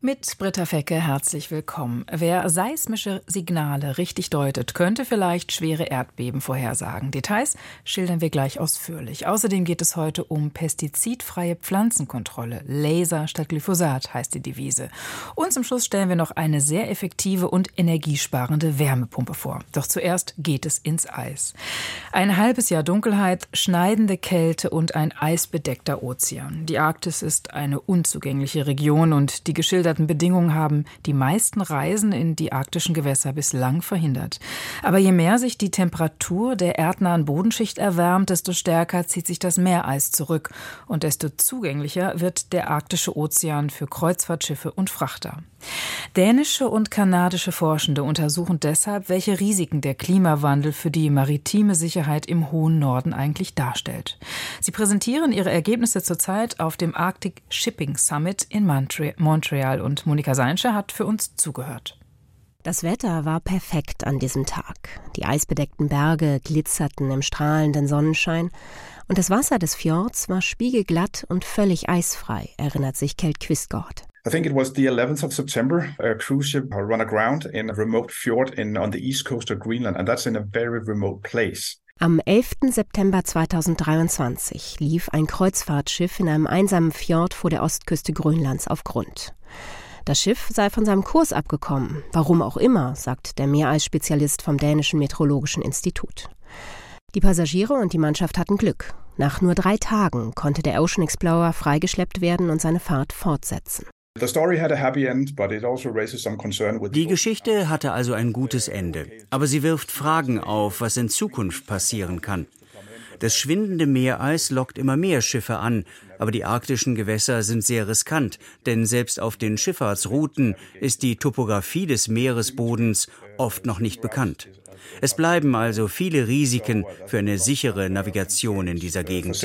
Mit Britta Fecke herzlich willkommen. Wer seismische Signale richtig deutet, könnte vielleicht schwere Erdbeben vorhersagen. Details schildern wir gleich ausführlich. Außerdem geht es heute um pestizidfreie Pflanzenkontrolle. Laser statt Glyphosat heißt die Devise. Und zum Schluss stellen wir noch eine sehr effektive und energiesparende Wärmepumpe vor. Doch zuerst geht es ins Eis. Ein halbes Jahr Dunkelheit, schneidende Kälte und ein eisbedeckter Ozean. Die Arktis ist eine unzugängliche Region und die geschilderte geschilderten Bedingungen haben die meisten Reisen in die arktischen Gewässer bislang verhindert. Aber je mehr sich die Temperatur der erdnahen Bodenschicht erwärmt, desto stärker zieht sich das Meereis zurück und desto zugänglicher wird der arktische Ozean für Kreuzfahrtschiffe und Frachter. Dänische und kanadische Forschende untersuchen deshalb, welche Risiken der Klimawandel für die maritime Sicherheit im hohen Norden eigentlich darstellt. Sie präsentieren ihre Ergebnisse zurzeit auf dem Arctic Shipping Summit in Montreal und Monika Seinscher hat für uns zugehört. Das Wetter war perfekt an diesem Tag. Die eisbedeckten Berge glitzerten im strahlenden Sonnenschein und das Wasser des Fjords war spiegelglatt und völlig eisfrei, erinnert sich Kelt Quistgård. I think it was the 11th of September. A cruise ship run aground in a remote fjord in, on the east coast of Greenland, and that's in a very remote place. Am 11. September 2023 lief ein Kreuzfahrtschiff in einem einsamen Fjord vor der Ostküste Grönlands auf Grund. Das Schiff sei von seinem Kurs abgekommen, warum auch immer, sagt der Meereisspezialist vom dänischen Meteorologischen Institut. Die Passagiere und die Mannschaft hatten Glück. Nach nur drei Tagen konnte der Ocean Explorer freigeschleppt werden und seine Fahrt fortsetzen. Also Die Geschichte hatte also ein gutes Ende, aber sie wirft Fragen auf, was in Zukunft passieren kann. Das schwindende Meereis lockt immer mehr Schiffe an, aber die arktischen Gewässer sind sehr riskant, denn selbst auf den Schifffahrtsrouten ist die Topographie des Meeresbodens oft noch nicht bekannt. Es bleiben also viele Risiken für eine sichere Navigation in dieser Gegend.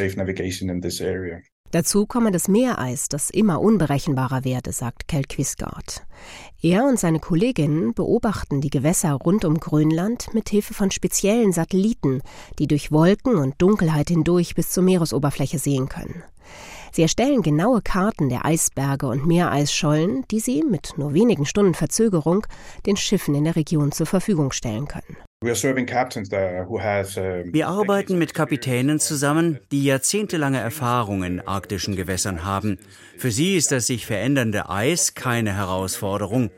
Dazu komme das Meereis, das immer unberechenbarer werde, sagt Kel Quisgaard. Er und seine Kolleginnen beobachten die Gewässer rund um Grönland mit Hilfe von speziellen Satelliten, die durch Wolken und Dunkelheit hindurch bis zur Meeresoberfläche sehen können. Sie erstellen genaue Karten der Eisberge und Meereisschollen, die sie mit nur wenigen Stunden Verzögerung den Schiffen in der Region zur Verfügung stellen können. Wir arbeiten mit Kapitänen zusammen, die jahrzehntelange Erfahrung in arktischen Gewässern haben. Für sie ist das sich verändernde Eis keine Herausforderung.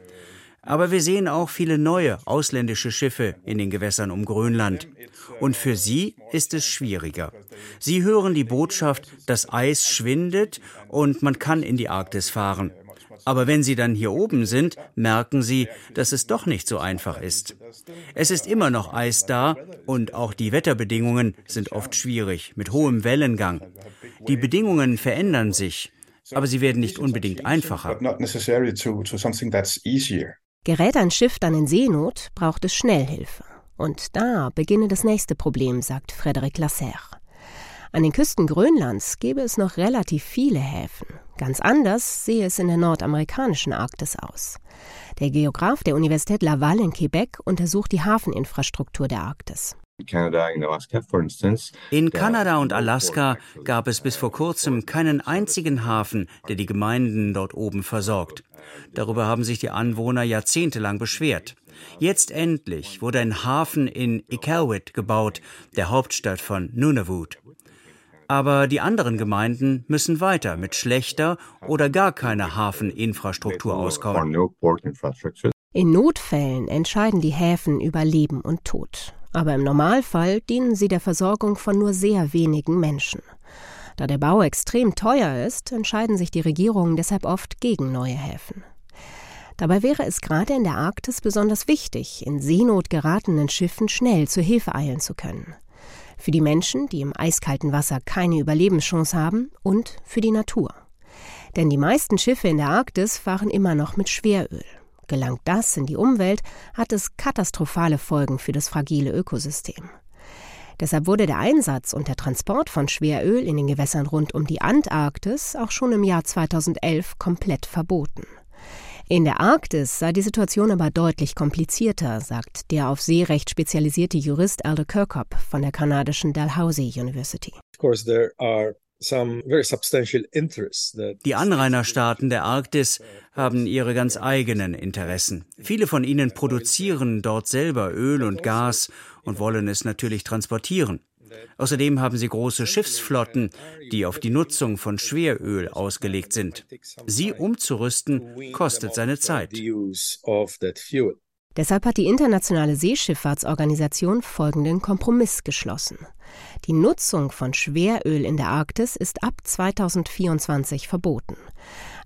Aber wir sehen auch viele neue ausländische Schiffe in den Gewässern um Grönland. Und für sie ist es schwieriger. Sie hören die Botschaft, das Eis schwindet und man kann in die Arktis fahren. Aber wenn Sie dann hier oben sind, merken Sie, dass es doch nicht so einfach ist. Es ist immer noch Eis da und auch die Wetterbedingungen sind oft schwierig, mit hohem Wellengang. Die Bedingungen verändern sich, aber sie werden nicht unbedingt einfacher. Gerät ein Schiff dann in Seenot, braucht es Schnellhilfe. Und da beginne das nächste Problem, sagt Frédéric Lasserre. An den Küsten Grönlands gäbe es noch relativ viele Häfen. Ganz anders sehe es in der nordamerikanischen Arktis aus. Der Geograf der Universität Laval in Quebec untersucht die Hafeninfrastruktur der Arktis. In Kanada und Alaska gab es bis vor kurzem keinen einzigen Hafen, der die Gemeinden dort oben versorgt. Darüber haben sich die Anwohner jahrzehntelang beschwert. Jetzt endlich wurde ein Hafen in Iqaluit gebaut, der Hauptstadt von Nunavut. Aber die anderen Gemeinden müssen weiter mit schlechter oder gar keiner Hafeninfrastruktur auskommen. In Notfällen entscheiden die Häfen über Leben und Tod. Aber im Normalfall dienen sie der Versorgung von nur sehr wenigen Menschen. Da der Bau extrem teuer ist, entscheiden sich die Regierungen deshalb oft gegen neue Häfen. Dabei wäre es gerade in der Arktis besonders wichtig, in Seenot geratenen Schiffen schnell zur Hilfe eilen zu können für die Menschen, die im eiskalten Wasser keine Überlebenschance haben, und für die Natur. Denn die meisten Schiffe in der Arktis fahren immer noch mit Schweröl. Gelangt das in die Umwelt, hat es katastrophale Folgen für das fragile Ökosystem. Deshalb wurde der Einsatz und der Transport von Schweröl in den Gewässern rund um die Antarktis auch schon im Jahr 2011 komplett verboten. In der Arktis sei die Situation aber deutlich komplizierter, sagt der auf Seerecht spezialisierte Jurist Alder Kirkup von der kanadischen Dalhousie University. Die Anrainerstaaten der Arktis haben ihre ganz eigenen Interessen. Viele von ihnen produzieren dort selber Öl und Gas und wollen es natürlich transportieren. Außerdem haben sie große Schiffsflotten, die auf die Nutzung von Schweröl ausgelegt sind. Sie umzurüsten kostet seine Zeit. Deshalb hat die Internationale Seeschifffahrtsorganisation folgenden Kompromiss geschlossen. Die Nutzung von Schweröl in der Arktis ist ab 2024 verboten.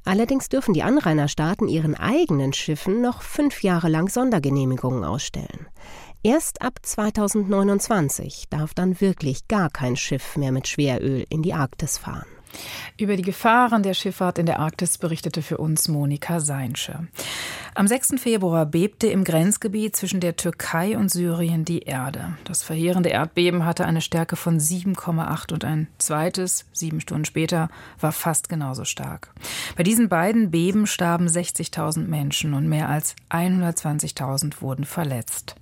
Allerdings dürfen die Anrainerstaaten ihren eigenen Schiffen noch fünf Jahre lang Sondergenehmigungen ausstellen. Erst ab 2029 darf dann wirklich gar kein Schiff mehr mit Schweröl in die Arktis fahren. Über die Gefahren der Schifffahrt in der Arktis berichtete für uns Monika Seinsche. Am 6. Februar bebte im Grenzgebiet zwischen der Türkei und Syrien die Erde. Das verheerende Erdbeben hatte eine Stärke von 7,8 und ein zweites, sieben Stunden später, war fast genauso stark. Bei diesen beiden Beben starben 60.000 Menschen und mehr als 120.000 wurden verletzt.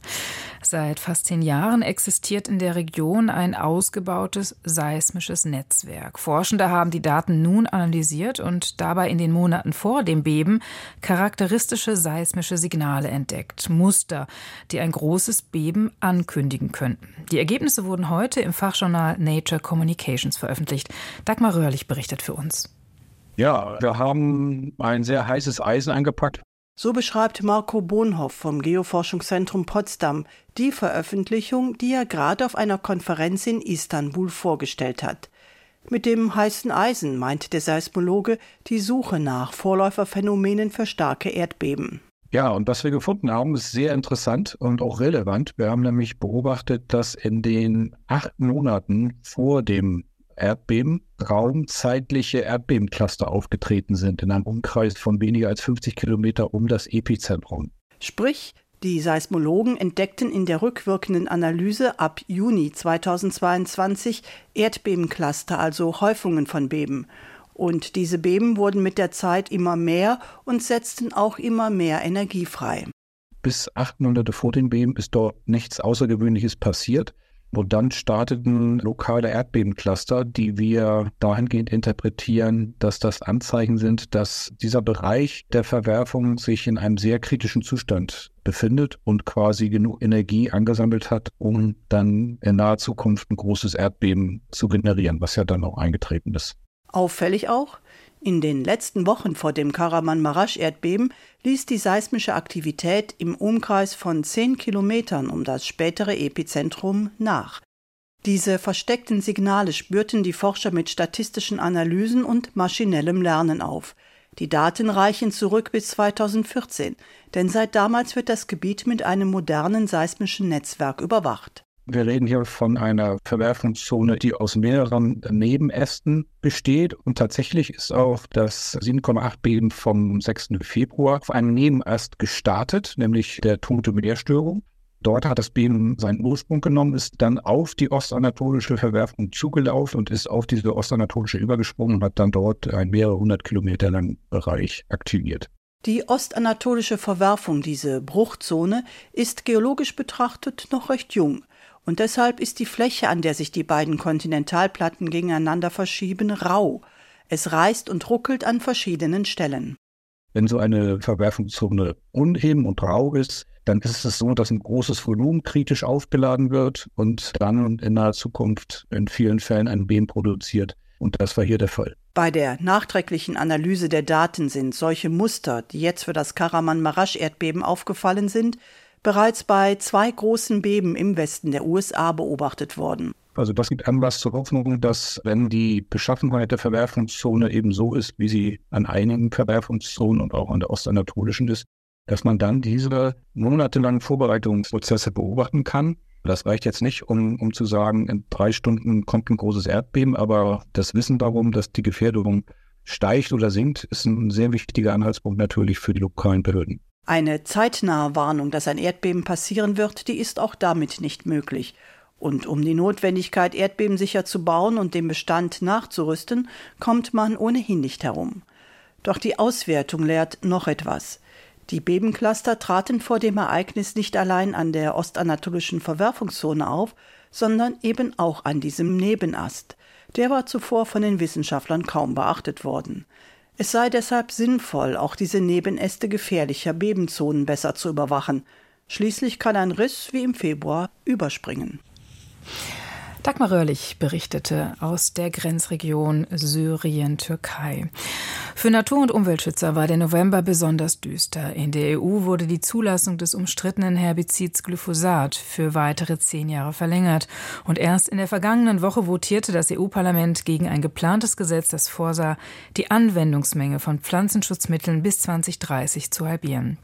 Seit fast zehn Jahren existiert in der Region ein ausgebautes seismisches Netzwerk. Forschende haben die Daten nun analysiert und dabei in den Monaten vor dem Beben charakteristische seismische Signale entdeckt, Muster, die ein großes Beben ankündigen könnten. Die Ergebnisse wurden heute im Fachjournal Nature Communications veröffentlicht. Dagmar Röhrlich berichtet für uns. Ja, wir haben ein sehr heißes Eisen eingepackt. So beschreibt Marco Bonhoff vom Geoforschungszentrum Potsdam die Veröffentlichung, die er gerade auf einer Konferenz in Istanbul vorgestellt hat. Mit dem heißen Eisen meint der Seismologe die Suche nach Vorläuferphänomenen für starke Erdbeben. Ja, und was wir gefunden haben, ist sehr interessant und auch relevant. Wir haben nämlich beobachtet, dass in den acht Monaten vor dem Erdbeben raumzeitliche Erdbebencluster aufgetreten sind in einem Umkreis von weniger als 50 Kilometer um das Epizentrum. Sprich, die Seismologen entdeckten in der rückwirkenden Analyse ab Juni 2022 Erdbebencluster, also Häufungen von Beben. Und diese Beben wurden mit der Zeit immer mehr und setzten auch immer mehr Energie frei. Bis acht Monate vor den Beben ist dort nichts Außergewöhnliches passiert. Und dann starteten lokale Erdbebencluster, die wir dahingehend interpretieren, dass das Anzeichen sind, dass dieser Bereich der Verwerfung sich in einem sehr kritischen Zustand befindet und quasi genug Energie angesammelt hat, um dann in naher Zukunft ein großes Erdbeben zu generieren, was ja dann auch eingetreten ist. Auffällig auch, in den letzten Wochen vor dem Karaman-Marasch-Erdbeben ließ die seismische Aktivität im Umkreis von zehn Kilometern um das spätere Epizentrum nach. Diese versteckten Signale spürten die Forscher mit statistischen Analysen und maschinellem Lernen auf. Die Daten reichen zurück bis 2014, denn seit damals wird das Gebiet mit einem modernen seismischen Netzwerk überwacht. Wir reden hier von einer Verwerfungszone, die aus mehreren Nebenästen besteht. Und tatsächlich ist auch das 7,8 Beben vom 6. Februar auf einem Nebenast gestartet, nämlich der Tote Meerstörung. Dort hat das Beben seinen Ursprung genommen, ist dann auf die ostanatolische Verwerfung zugelaufen und ist auf diese ostanatolische übergesprungen und hat dann dort einen mehrere hundert Kilometer langen Bereich aktiviert. Die ostanatolische Verwerfung, diese Bruchzone, ist geologisch betrachtet noch recht jung. Und deshalb ist die Fläche, an der sich die beiden Kontinentalplatten gegeneinander verschieben, rau. Es reißt und ruckelt an verschiedenen Stellen. Wenn so eine Verwerfungszone uneben und rau ist, dann ist es so, dass ein großes Volumen kritisch aufgeladen wird und dann in naher Zukunft in vielen Fällen ein Beam produziert. Und das war hier der Fall. Bei der nachträglichen Analyse der Daten sind solche Muster, die jetzt für das Karaman-Marasch-Erdbeben aufgefallen sind, bereits bei zwei großen Beben im Westen der USA beobachtet worden. Also das gibt Anlass zur Hoffnung, dass wenn die Beschaffenheit der Verwerfungszone eben so ist, wie sie an einigen Verwerfungszonen und auch an der ostanatolischen ist, dass man dann diese monatelangen Vorbereitungsprozesse beobachten kann. Das reicht jetzt nicht, um, um zu sagen, in drei Stunden kommt ein großes Erdbeben, aber das Wissen darum, dass die Gefährdung steigt oder sinkt, ist ein sehr wichtiger Anhaltspunkt natürlich für die lokalen Behörden. Eine zeitnahe Warnung, dass ein Erdbeben passieren wird, die ist auch damit nicht möglich. Und um die Notwendigkeit, erdbebensicher zu bauen und den Bestand nachzurüsten, kommt man ohnehin nicht herum. Doch die Auswertung lehrt noch etwas. Die Bebencluster traten vor dem Ereignis nicht allein an der ostanatolischen Verwerfungszone auf, sondern eben auch an diesem Nebenast. Der war zuvor von den Wissenschaftlern kaum beachtet worden. Es sei deshalb sinnvoll, auch diese Nebenäste gefährlicher Bebenzonen besser zu überwachen. Schließlich kann ein Riss wie im Februar überspringen. Dagmar Röhrlich berichtete aus der Grenzregion Syrien-Türkei. Für Natur- und Umweltschützer war der November besonders düster. In der EU wurde die Zulassung des umstrittenen Herbizids Glyphosat für weitere zehn Jahre verlängert. Und erst in der vergangenen Woche votierte das EU-Parlament gegen ein geplantes Gesetz, das vorsah, die Anwendungsmenge von Pflanzenschutzmitteln bis 2030 zu halbieren.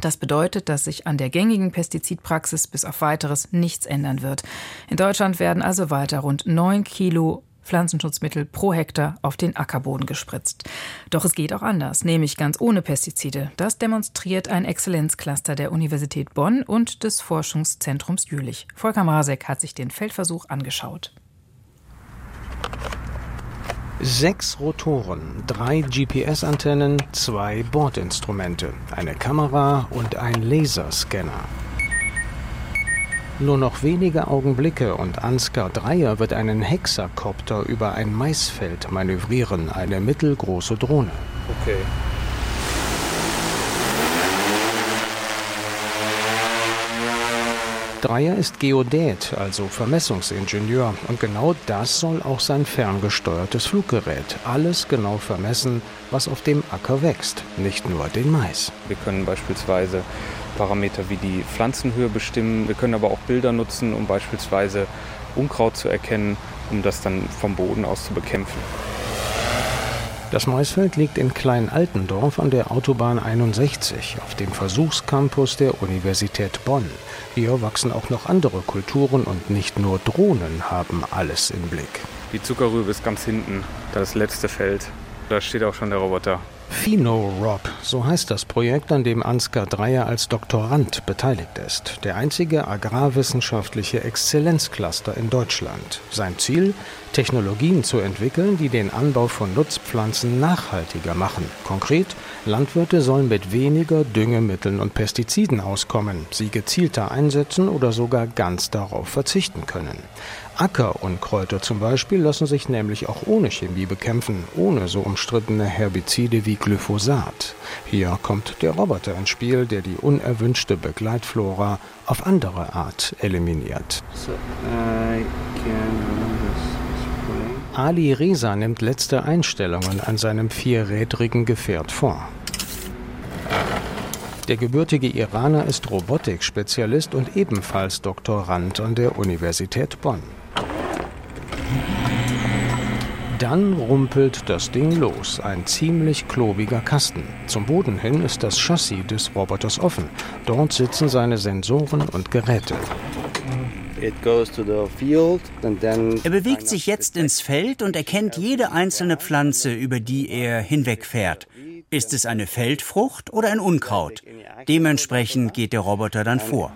Das bedeutet, dass sich an der gängigen Pestizidpraxis bis auf weiteres nichts ändern wird. In Deutschland werden also weiter rund neun Kilo Pflanzenschutzmittel pro Hektar auf den Ackerboden gespritzt. Doch es geht auch anders, nämlich ganz ohne Pestizide. Das demonstriert ein Exzellenzcluster der Universität Bonn und des Forschungszentrums Jülich. Volker Marek hat sich den Feldversuch angeschaut. Sechs Rotoren, drei GPS-Antennen, zwei Bordinstrumente, eine Kamera und ein Laserscanner. Nur noch wenige Augenblicke und Ansgar Dreier wird einen Hexakopter über ein Maisfeld manövrieren, eine mittelgroße Drohne. Okay. Dreier ist Geodät, also Vermessungsingenieur. Und genau das soll auch sein ferngesteuertes Fluggerät. Alles genau vermessen, was auf dem Acker wächst, nicht nur den Mais. Wir können beispielsweise Parameter wie die Pflanzenhöhe bestimmen. Wir können aber auch Bilder nutzen, um beispielsweise Unkraut zu erkennen, um das dann vom Boden aus zu bekämpfen. Das Maisfeld liegt in Klein-Altendorf an der Autobahn 61 auf dem Versuchscampus der Universität Bonn. Hier wachsen auch noch andere Kulturen und nicht nur Drohnen haben alles im Blick. Die Zuckerrübe ist ganz hinten, das letzte Feld. Da steht auch schon der Roboter. PhenoRob, so heißt das Projekt, an dem Ansgar Dreier als Doktorand beteiligt ist. Der einzige agrarwissenschaftliche Exzellenzcluster in Deutschland. Sein Ziel? Technologien zu entwickeln, die den Anbau von Nutzpflanzen nachhaltiger machen. Konkret, Landwirte sollen mit weniger Düngemitteln und Pestiziden auskommen, sie gezielter einsetzen oder sogar ganz darauf verzichten können. Ackerunkräuter zum Beispiel lassen sich nämlich auch ohne Chemie bekämpfen, ohne so umstrittene Herbizide wie Glyphosat. Hier kommt der Roboter ins Spiel, der die unerwünschte Begleitflora auf andere Art eliminiert. So, Ali Reza nimmt letzte Einstellungen an seinem vierrädrigen Gefährt vor. Der gebürtige Iraner ist Robotikspezialist und ebenfalls Doktorand an der Universität Bonn. Dann rumpelt das Ding los, ein ziemlich klobiger Kasten. Zum Boden hin ist das Chassis des Roboters offen. Dort sitzen seine Sensoren und Geräte. Er bewegt sich jetzt ins Feld und erkennt jede einzelne Pflanze, über die er hinwegfährt. Ist es eine Feldfrucht oder ein Unkraut? Dementsprechend geht der Roboter dann vor.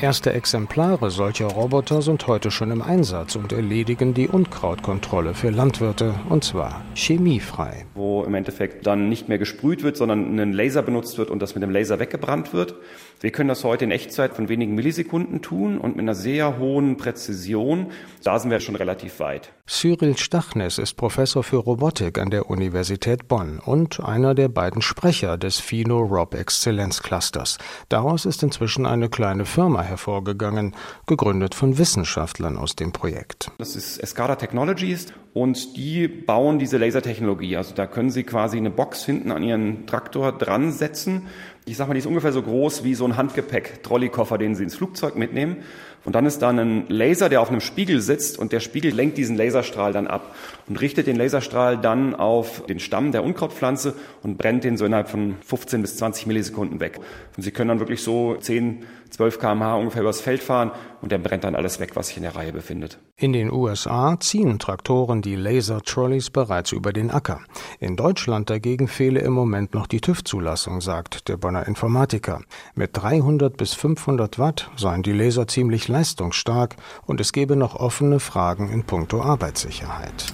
Erste Exemplare solcher Roboter sind heute schon im Einsatz und erledigen die Unkrautkontrolle für Landwirte, und zwar chemiefrei. Wo im Endeffekt dann nicht mehr gesprüht wird, sondern ein Laser benutzt wird und das mit dem Laser weggebrannt wird. Wir können das heute in Echtzeit von wenigen Millisekunden tun und mit einer sehr hohen Präzision. Da sind wir schon relativ weit. Cyril Stachnes ist Professor für Robotik an der Universität Bonn und einer der beiden Sprecher des Phino-Rob Exzellenzclusters. Daraus ist inzwischen eine kleine Firma hervorgegangen, gegründet von Wissenschaftlern aus dem Projekt. Das ist Escada Technologies und die bauen diese Lasertechnologie. Also da können Sie quasi eine Box hinten an Ihren Traktor dran setzen. Ich sag mal, die ist ungefähr so groß wie so ein Handgepäck-Trolleykoffer, den Sie ins Flugzeug mitnehmen. Und dann ist da ein Laser, der auf einem Spiegel sitzt und der Spiegel lenkt diesen Laserstrahl dann ab und richtet den Laserstrahl dann auf den Stamm der Unkrautpflanze und brennt den so innerhalb von 15 bis 20 Millisekunden weg. Und Sie können dann wirklich so 10, 12 kmh ungefähr übers Feld fahren und der brennt dann alles weg, was sich in der Reihe befindet. In den USA ziehen Traktoren die Laser-Trolleys bereits über den Acker. In Deutschland dagegen fehle im Moment noch die TÜV-Zulassung, sagt der Bonner Informatiker. Mit 300 bis 500 Watt seien die Laser ziemlich leistungsstark und es gebe noch offene Fragen in puncto Arbeitssicherheit.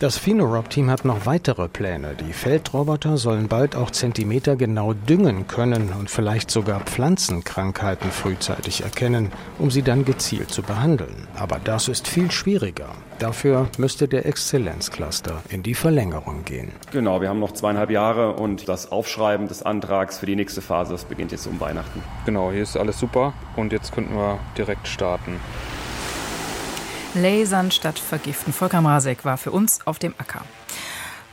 Das Finorob-Team hat noch weitere Pläne. Die Feldroboter sollen bald auch zentimetergenau düngen können und vielleicht sogar Pflanzenkrankheiten frühzeitig erkennen, um sie dann gezielt zu behandeln. Aber das ist viel schwieriger. Dafür müsste der Exzellenzcluster in die Verlängerung gehen. Genau, wir haben noch zweieinhalb Jahre und das Aufschreiben des Antrags für die nächste Phase, das beginnt jetzt um Weihnachten. Genau, hier ist alles super und jetzt könnten wir direkt starten. Lasern statt vergiften. Volker Mrazek war für uns auf dem Acker.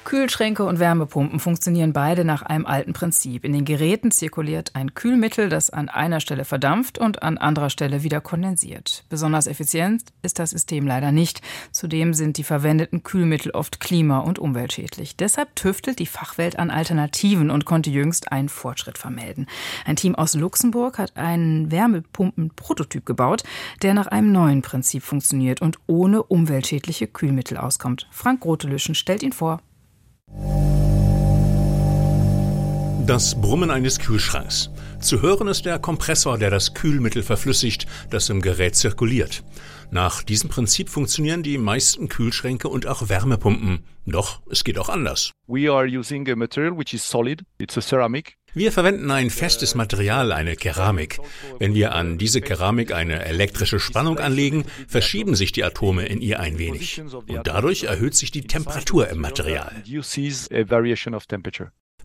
Kühlschränke und Wärmepumpen funktionieren beide nach einem alten Prinzip. In den Geräten zirkuliert ein Kühlmittel, das an einer Stelle verdampft und an anderer Stelle wieder kondensiert. Besonders effizient ist das System leider nicht. Zudem sind die verwendeten Kühlmittel oft klima- und umweltschädlich. Deshalb tüftelt die Fachwelt an Alternativen und konnte jüngst einen Fortschritt vermelden. Ein Team aus Luxemburg hat einen Wärmepumpen-Prototyp gebaut, der nach einem neuen Prinzip funktioniert und ohne umweltschädliche Kühlmittel auskommt. Frank Grotelüschen stellt ihn vor. Das Brummen eines Kühlschranks. Zu hören ist der Kompressor, der das Kühlmittel verflüssigt, das im Gerät zirkuliert. Nach diesem Prinzip funktionieren die meisten Kühlschränke und auch Wärmepumpen. Doch es geht auch anders. We are using a material which is solid. It's a ceramic. Wir verwenden ein festes Material, eine Keramik. Wenn wir an diese Keramik eine elektrische Spannung anlegen, verschieben sich die Atome in ihr ein wenig. Und dadurch erhöht sich die Temperatur im Material.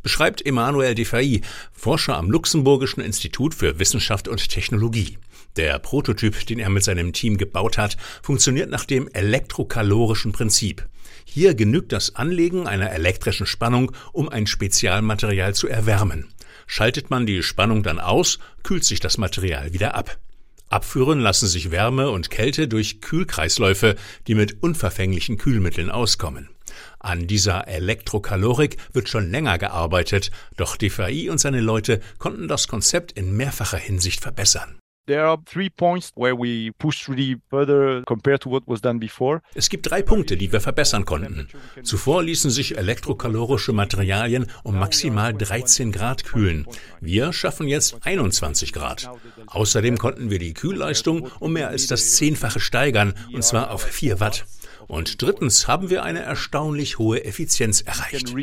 Beschreibt Emmanuel Defay, Forscher am Luxemburgischen Institut für Wissenschaft und Technologie. Der Prototyp, den er mit seinem Team gebaut hat, funktioniert nach dem elektrokalorischen Prinzip. Hier genügt das Anlegen einer elektrischen Spannung, um ein Spezialmaterial zu erwärmen. Schaltet man die Spannung dann aus, kühlt sich das Material wieder ab. Abführen lassen sich Wärme und Kälte durch Kühlkreisläufe, die mit unverfänglichen Kühlmitteln auskommen. An dieser Elektrokalorik wird schon länger gearbeitet, doch DVI und seine Leute konnten das Konzept in mehrfacher Hinsicht verbessern. Es gibt drei Punkte, die wir verbessern konnten. Zuvor ließen sich elektrokalorische Materialien um maximal 13 Grad kühlen. Wir schaffen jetzt 21 Grad. Außerdem konnten wir die Kühlleistung um mehr als das Zehnfache steigern, und zwar auf 4 Watt. Und drittens haben wir eine erstaunlich hohe Effizienz erreicht.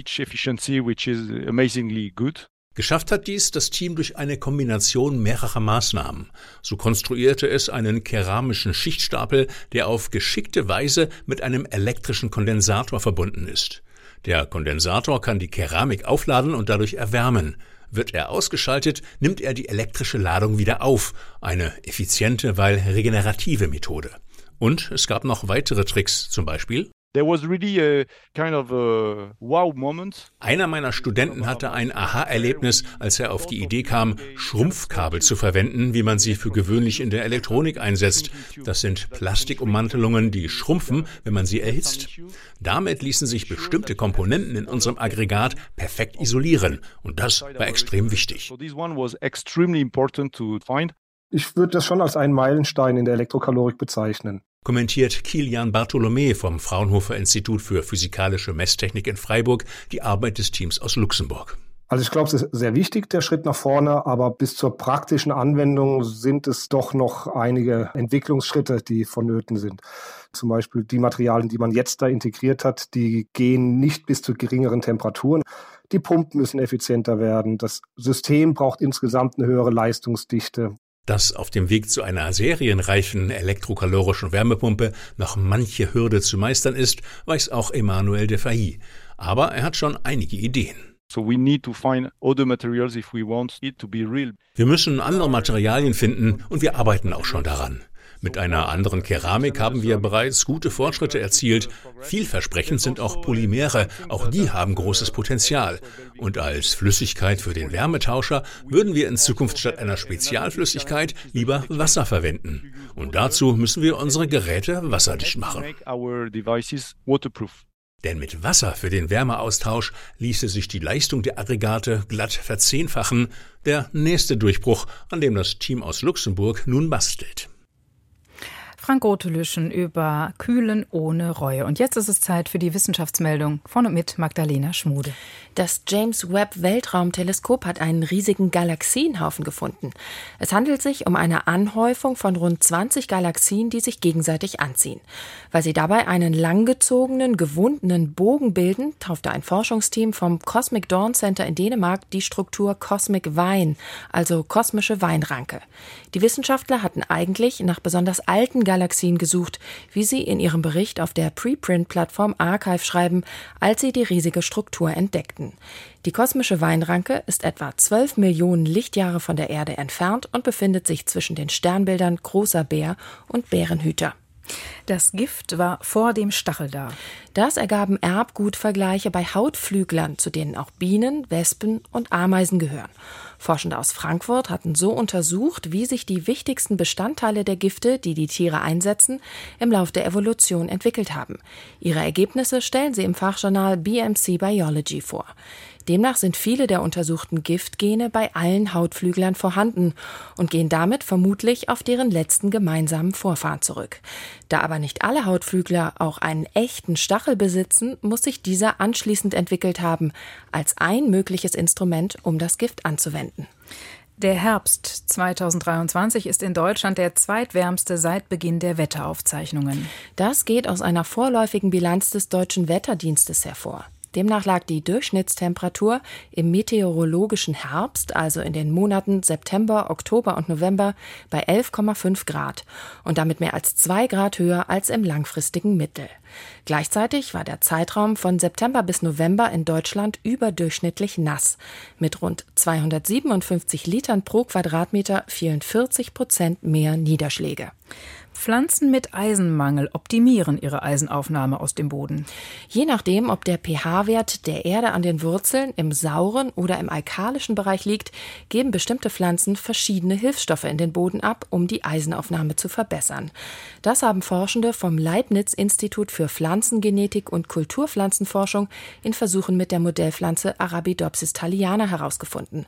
Geschafft hat dies das Team durch eine Kombination mehrerer Maßnahmen. So konstruierte es einen keramischen Schichtstapel, der auf geschickte Weise mit einem elektrischen Kondensator verbunden ist. Der Kondensator kann die Keramik aufladen und dadurch erwärmen. Wird er ausgeschaltet, nimmt er die elektrische Ladung wieder auf. Eine effiziente, weil regenerative Methode. Und es gab noch weitere Tricks, zum Beispiel einer meiner Studenten hatte ein Aha-Erlebnis, als er auf die Idee kam, Schrumpfkabel zu verwenden, wie man sie für gewöhnlich in der Elektronik einsetzt. Das sind Plastikummantelungen, die schrumpfen, wenn man sie erhitzt. Damit ließen sich bestimmte Komponenten in unserem Aggregat perfekt isolieren. Und das war extrem wichtig. Ich würde das schon als einen Meilenstein in der Elektrokalorik bezeichnen kommentiert Kilian Bartholomä vom Fraunhofer Institut für physikalische Messtechnik in Freiburg die Arbeit des Teams aus Luxemburg. Also ich glaube, es ist sehr wichtig, der Schritt nach vorne, aber bis zur praktischen Anwendung sind es doch noch einige Entwicklungsschritte, die vonnöten sind. Zum Beispiel die Materialien, die man jetzt da integriert hat, die gehen nicht bis zu geringeren Temperaturen. Die Pumpen müssen effizienter werden. Das System braucht insgesamt eine höhere Leistungsdichte. Dass auf dem Weg zu einer serienreichen elektrokalorischen Wärmepumpe noch manche Hürde zu meistern ist, weiß auch Emmanuel de Fahy. Aber er hat schon einige Ideen. Wir müssen andere Materialien finden und wir arbeiten auch schon daran. Mit einer anderen Keramik haben wir bereits gute Fortschritte erzielt. Vielversprechend sind auch Polymere, auch die haben großes Potenzial. Und als Flüssigkeit für den Wärmetauscher würden wir in Zukunft statt einer Spezialflüssigkeit lieber Wasser verwenden. Und dazu müssen wir unsere Geräte wasserdicht machen. Denn mit Wasser für den Wärmeaustausch ließe sich die Leistung der Aggregate glatt verzehnfachen, der nächste Durchbruch, an dem das Team aus Luxemburg nun bastelt. Frank Rotelüschen über Kühlen ohne Reue. Und jetzt ist es Zeit für die Wissenschaftsmeldung von und mit Magdalena Schmude. Das James Webb Weltraumteleskop hat einen riesigen Galaxienhaufen gefunden. Es handelt sich um eine Anhäufung von rund 20 Galaxien, die sich gegenseitig anziehen. Weil sie dabei einen langgezogenen, gewundenen Bogen bilden, taufte ein Forschungsteam vom Cosmic Dawn Center in Dänemark die Struktur Cosmic Vine, also kosmische Weinranke. Die Wissenschaftler hatten eigentlich nach besonders alten Galaxien gesucht, wie sie in ihrem Bericht auf der Preprint-Plattform Archive schreiben, als sie die riesige Struktur entdeckten. Die kosmische Weinranke ist etwa 12 Millionen Lichtjahre von der Erde entfernt und befindet sich zwischen den Sternbildern Großer Bär und Bärenhüter. Das Gift war vor dem Stachel da. Das ergaben Erbgutvergleiche bei Hautflüglern, zu denen auch Bienen, Wespen und Ameisen gehören. Forschende aus Frankfurt hatten so untersucht, wie sich die wichtigsten Bestandteile der Gifte, die die Tiere einsetzen, im Lauf der Evolution entwickelt haben. Ihre Ergebnisse stellen sie im Fachjournal BMC Biology vor. Demnach sind viele der untersuchten Giftgene bei allen Hautflüglern vorhanden und gehen damit vermutlich auf deren letzten gemeinsamen Vorfahren zurück. Da aber nicht alle Hautflügler auch einen echten Stachel besitzen, muss sich dieser anschließend entwickelt haben, als ein mögliches Instrument, um das Gift anzuwenden. Der Herbst 2023 ist in Deutschland der zweitwärmste seit Beginn der Wetteraufzeichnungen. Das geht aus einer vorläufigen Bilanz des Deutschen Wetterdienstes hervor. Demnach lag die Durchschnittstemperatur im meteorologischen Herbst, also in den Monaten September, Oktober und November, bei 11,5 Grad und damit mehr als zwei Grad höher als im langfristigen Mittel. Gleichzeitig war der Zeitraum von September bis November in Deutschland überdurchschnittlich nass. Mit rund 257 Litern pro Quadratmeter fielen 40 Prozent mehr Niederschläge. Pflanzen mit Eisenmangel optimieren ihre Eisenaufnahme aus dem Boden. Je nachdem, ob der pH-Wert der Erde an den Wurzeln im sauren oder im alkalischen Bereich liegt, geben bestimmte Pflanzen verschiedene Hilfsstoffe in den Boden ab, um die Eisenaufnahme zu verbessern. Das haben Forschende vom Leibniz-Institut für Pflanzengenetik und Kulturpflanzenforschung in Versuchen mit der Modellpflanze Arabidopsis thaliana herausgefunden.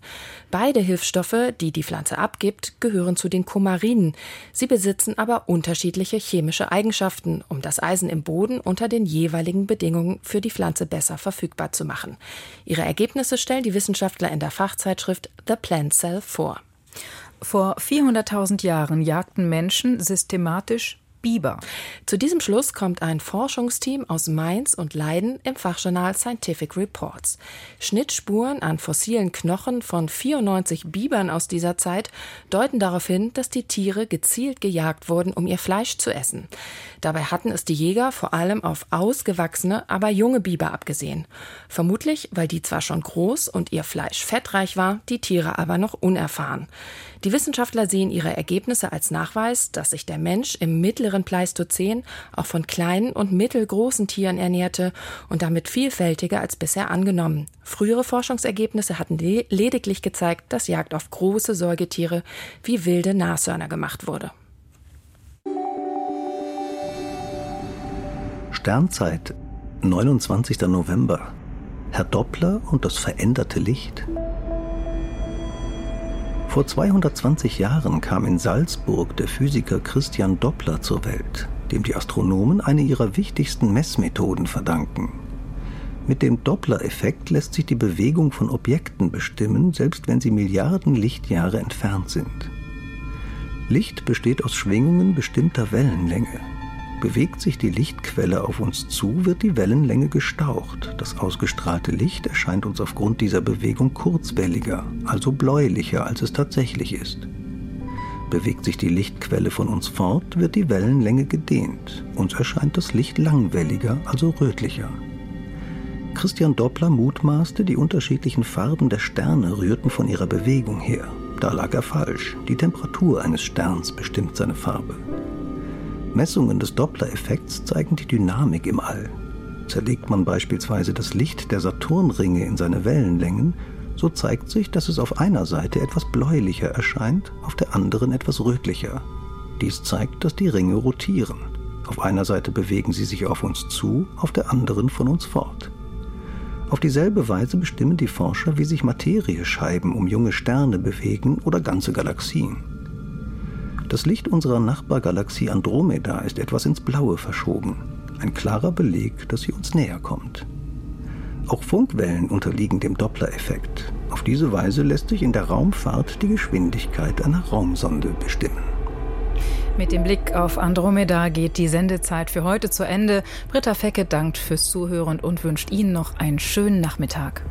Beide Hilfsstoffe, die die Pflanze abgibt, gehören zu den Kumarinen. Sie besitzen aber unterschiedliche chemische Eigenschaften, um das Eisen im Boden unter den jeweiligen Bedingungen für die Pflanze besser verfügbar zu machen. Ihre Ergebnisse stellen die Wissenschaftler in der Fachzeitschrift The Plant Cell vor. Vor 400.000 Jahren jagten Menschen systematisch Biber. Zu diesem Schluss kommt ein Forschungsteam aus Mainz und Leiden im Fachjournal Scientific Reports. Schnittspuren an fossilen Knochen von 94 Bibern aus dieser Zeit deuten darauf hin, dass die Tiere gezielt gejagt wurden, um ihr Fleisch zu essen. Dabei hatten es die Jäger vor allem auf ausgewachsene, aber junge Biber abgesehen. Vermutlich, weil die zwar schon groß und ihr Fleisch fettreich war, die Tiere aber noch unerfahren. Die Wissenschaftler sehen ihre Ergebnisse als Nachweis, dass sich der Mensch im mittleren Pleistozän auch von kleinen und mittelgroßen Tieren ernährte und damit vielfältiger als bisher angenommen. Frühere Forschungsergebnisse hatten lediglich gezeigt, dass Jagd auf große Säugetiere wie wilde Nashörner gemacht wurde. Sternzeit, 29. November. Herr Doppler und das veränderte Licht. Vor 220 Jahren kam in Salzburg der Physiker Christian Doppler zur Welt, dem die Astronomen eine ihrer wichtigsten Messmethoden verdanken. Mit dem Doppler-Effekt lässt sich die Bewegung von Objekten bestimmen, selbst wenn sie Milliarden Lichtjahre entfernt sind. Licht besteht aus Schwingungen bestimmter Wellenlänge. Bewegt sich die Lichtquelle auf uns zu, wird die Wellenlänge gestaucht. Das ausgestrahlte Licht erscheint uns aufgrund dieser Bewegung kurzwelliger, also bläulicher, als es tatsächlich ist. Bewegt sich die Lichtquelle von uns fort, wird die Wellenlänge gedehnt. Uns erscheint das Licht langwelliger, also rötlicher. Christian Doppler mutmaßte, die unterschiedlichen Farben der Sterne rührten von ihrer Bewegung her. Da lag er falsch. Die Temperatur eines Sterns bestimmt seine Farbe. Messungen des Doppler-Effekts zeigen die Dynamik im All. Zerlegt man beispielsweise das Licht der Saturnringe in seine Wellenlängen, so zeigt sich, dass es auf einer Seite etwas bläulicher erscheint, auf der anderen etwas rötlicher. Dies zeigt, dass die Ringe rotieren. Auf einer Seite bewegen sie sich auf uns zu, auf der anderen von uns fort. Auf dieselbe Weise bestimmen die Forscher, wie sich Materiescheiben um junge Sterne bewegen oder ganze Galaxien. Das Licht unserer Nachbargalaxie Andromeda ist etwas ins Blaue verschoben. Ein klarer Beleg, dass sie uns näher kommt. Auch Funkwellen unterliegen dem Doppler-Effekt. Auf diese Weise lässt sich in der Raumfahrt die Geschwindigkeit einer Raumsonde bestimmen. Mit dem Blick auf Andromeda geht die Sendezeit für heute zu Ende. Britta Fecke dankt fürs Zuhören und wünscht Ihnen noch einen schönen Nachmittag.